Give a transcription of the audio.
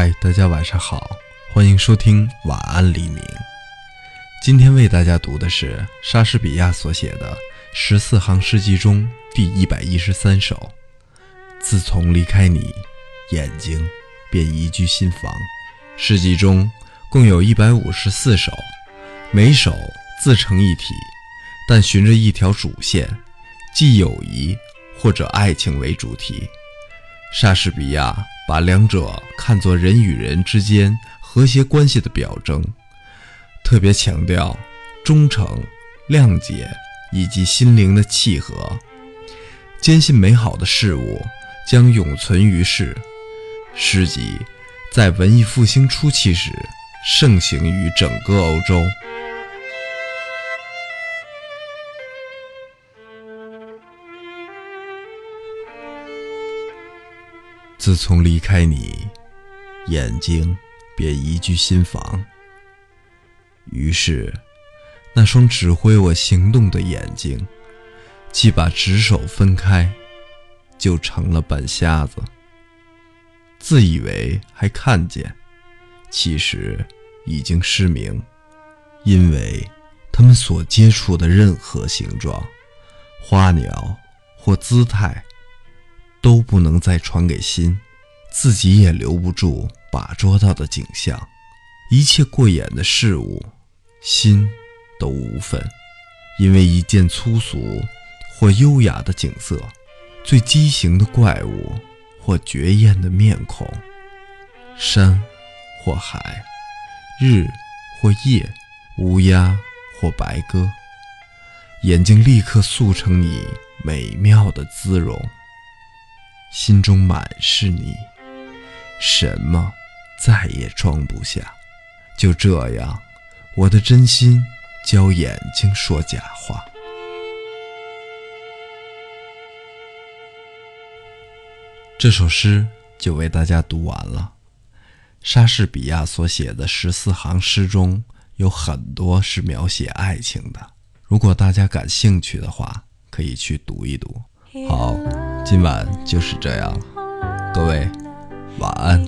嗨，大家晚上好，欢迎收听晚安黎明。今天为大家读的是莎士比亚所写的十四行诗集中第一百一十三首。自从离开你，眼睛便移居新房。诗集中共有一百五十四首，每首自成一体，但循着一条主线，即友谊或者爱情为主题。莎士比亚把两者看作人与人之间和谐关系的表征，特别强调忠诚、谅解以及心灵的契合，坚信美好的事物将永存于世。诗集在文艺复兴初期时盛行于整个欧洲。自从离开你，眼睛便移居新房。于是，那双指挥我行动的眼睛，既把指手分开，就成了半瞎子。自以为还看见，其实已经失明，因为他们所接触的任何形状、花鸟或姿态。都不能再传给心，自己也留不住把捉到的景象，一切过眼的事物，心都无份，因为一件粗俗或优雅的景色，最畸形的怪物或绝艳的面孔，山或海，日或夜，乌鸦或白鸽，眼睛立刻塑成你美妙的姿容。心中满是你，什么再也装不下。就这样，我的真心教眼睛说假话。这首诗就为大家读完了。莎士比亚所写的十四行诗中有很多是描写爱情的，如果大家感兴趣的话，可以去读一读。好，今晚就是这样，各位晚安。